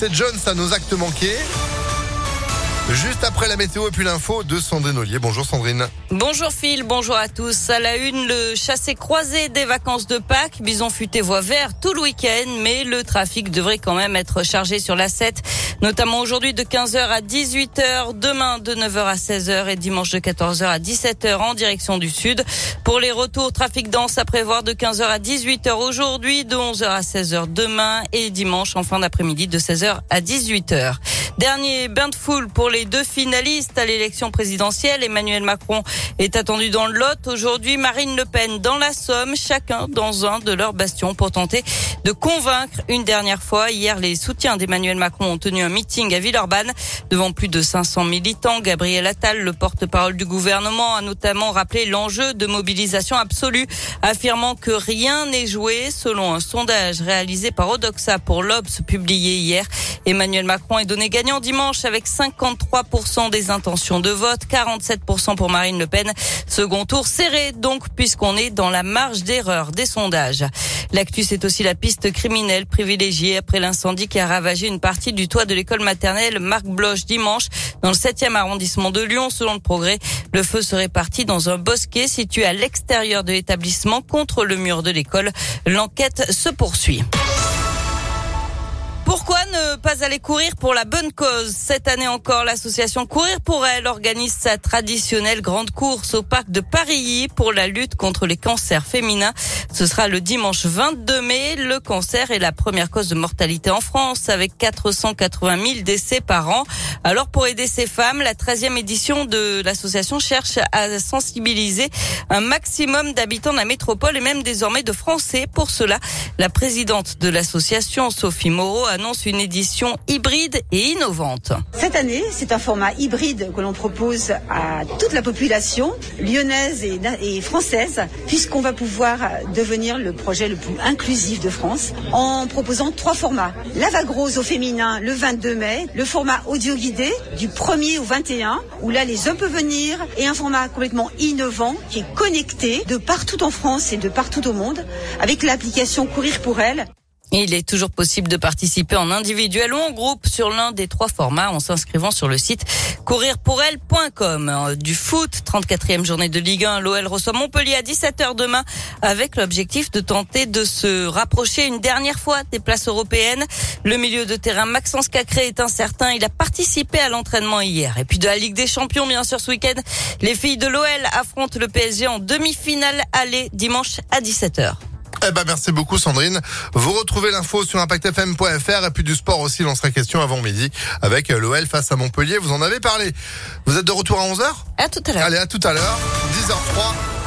c'est John, ça nos actes manqués. Juste après la météo et puis l'info de Sandrine Ollier. Bonjour Sandrine. Bonjour Phil, bonjour à tous. À la une, le chassé croisé des vacances de Pâques. Bison futé voie vert tout le week-end, mais le trafic devrait quand même être chargé sur la 7, notamment aujourd'hui de 15h à 18h, demain de 9h à 16h et dimanche de 14h à 17h en direction du sud. Pour les retours, trafic dense à prévoir de 15h à 18h aujourd'hui, de 11h à 16h demain et dimanche en fin d'après-midi de 16h à 18h. Dernier bain de foule pour les deux finalistes à l'élection présidentielle. Emmanuel Macron est attendu dans le Lot. Aujourd'hui, Marine Le Pen dans la Somme, chacun dans un de leurs bastions pour tenter de convaincre une dernière fois. Hier, les soutiens d'Emmanuel Macron ont tenu un meeting à Villeurbanne devant plus de 500 militants. Gabriel Attal, le porte-parole du gouvernement, a notamment rappelé l'enjeu de mobilisation absolue, affirmant que rien n'est joué. Selon un sondage réalisé par Odoxa pour l'Obs publié hier, Emmanuel Macron est donné gagnant dimanche avec 53% des intentions de vote, 47% pour Marine Le Pen. Second tour serré donc puisqu'on est dans la marge d'erreur des sondages. L'actu c'est aussi la piste criminelle privilégiée après l'incendie qui a ravagé une partie du toit de l'école maternelle Marc Bloch dimanche dans le 7e arrondissement de Lyon. Selon le progrès, le feu serait parti dans un bosquet situé à l'extérieur de l'établissement contre le mur de l'école. L'enquête se poursuit. Ne pas aller courir pour la bonne cause Cette année encore, l'association Courir pour elle organise sa traditionnelle grande course au parc de Paris pour la lutte contre les cancers féminins. Ce sera le dimanche 22 mai. Le cancer est la première cause de mortalité en France avec 480 000 décès par an. Alors pour aider ces femmes, la 13e édition de l'association cherche à sensibiliser un maximum d'habitants de la métropole et même désormais de Français. Pour cela, la présidente de l'association, Sophie Moreau, annonce une édition hybride et innovante. Cette année, c'est un format hybride que l'on propose à toute la population lyonnaise et, française, puisqu'on va pouvoir devenir le projet le plus inclusif de France en proposant trois formats. La vague rose au féminin le 22 mai, le format audio guidé du 1er au 21, où là les hommes peuvent venir, et un format complètement innovant qui est connecté de partout en France et de partout au monde avec l'application Courir pour elle. Il est toujours possible de participer en individuel ou en groupe sur l'un des trois formats en s'inscrivant sur le site courirpourelle.com. Du foot, 34e journée de Ligue 1, l'OL reçoit Montpellier à 17h demain avec l'objectif de tenter de se rapprocher une dernière fois des places européennes. Le milieu de terrain Maxence Cacré est incertain. Il a participé à l'entraînement hier. Et puis de la Ligue des Champions, bien sûr, ce week-end, les filles de l'OL affrontent le PSG en demi-finale aller dimanche à 17h. Eh ben merci beaucoup Sandrine. Vous retrouvez l'info sur impactfm.fr et puis du sport aussi, on sera question avant midi avec l'OL face à Montpellier. Vous en avez parlé. Vous êtes de retour à 11h À tout à l'heure. Allez, à tout à l'heure. 10h03.